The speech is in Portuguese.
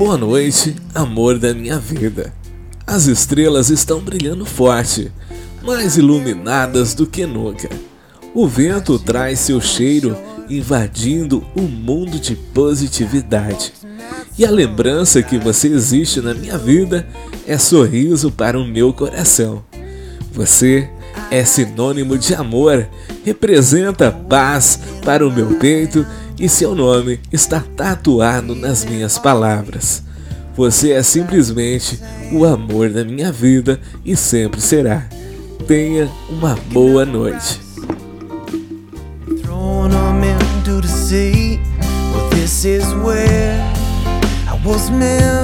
Boa noite, amor da minha vida. As estrelas estão brilhando forte, mais iluminadas do que nunca. O vento traz seu cheiro invadindo o mundo de positividade. E a lembrança que você existe na minha vida é sorriso para o meu coração. Você é sinônimo de amor, representa paz para o meu peito e seu nome está tatuado nas minhas palavras. Você é simplesmente o amor da minha vida e sempre será. Tenha uma boa noite. was meant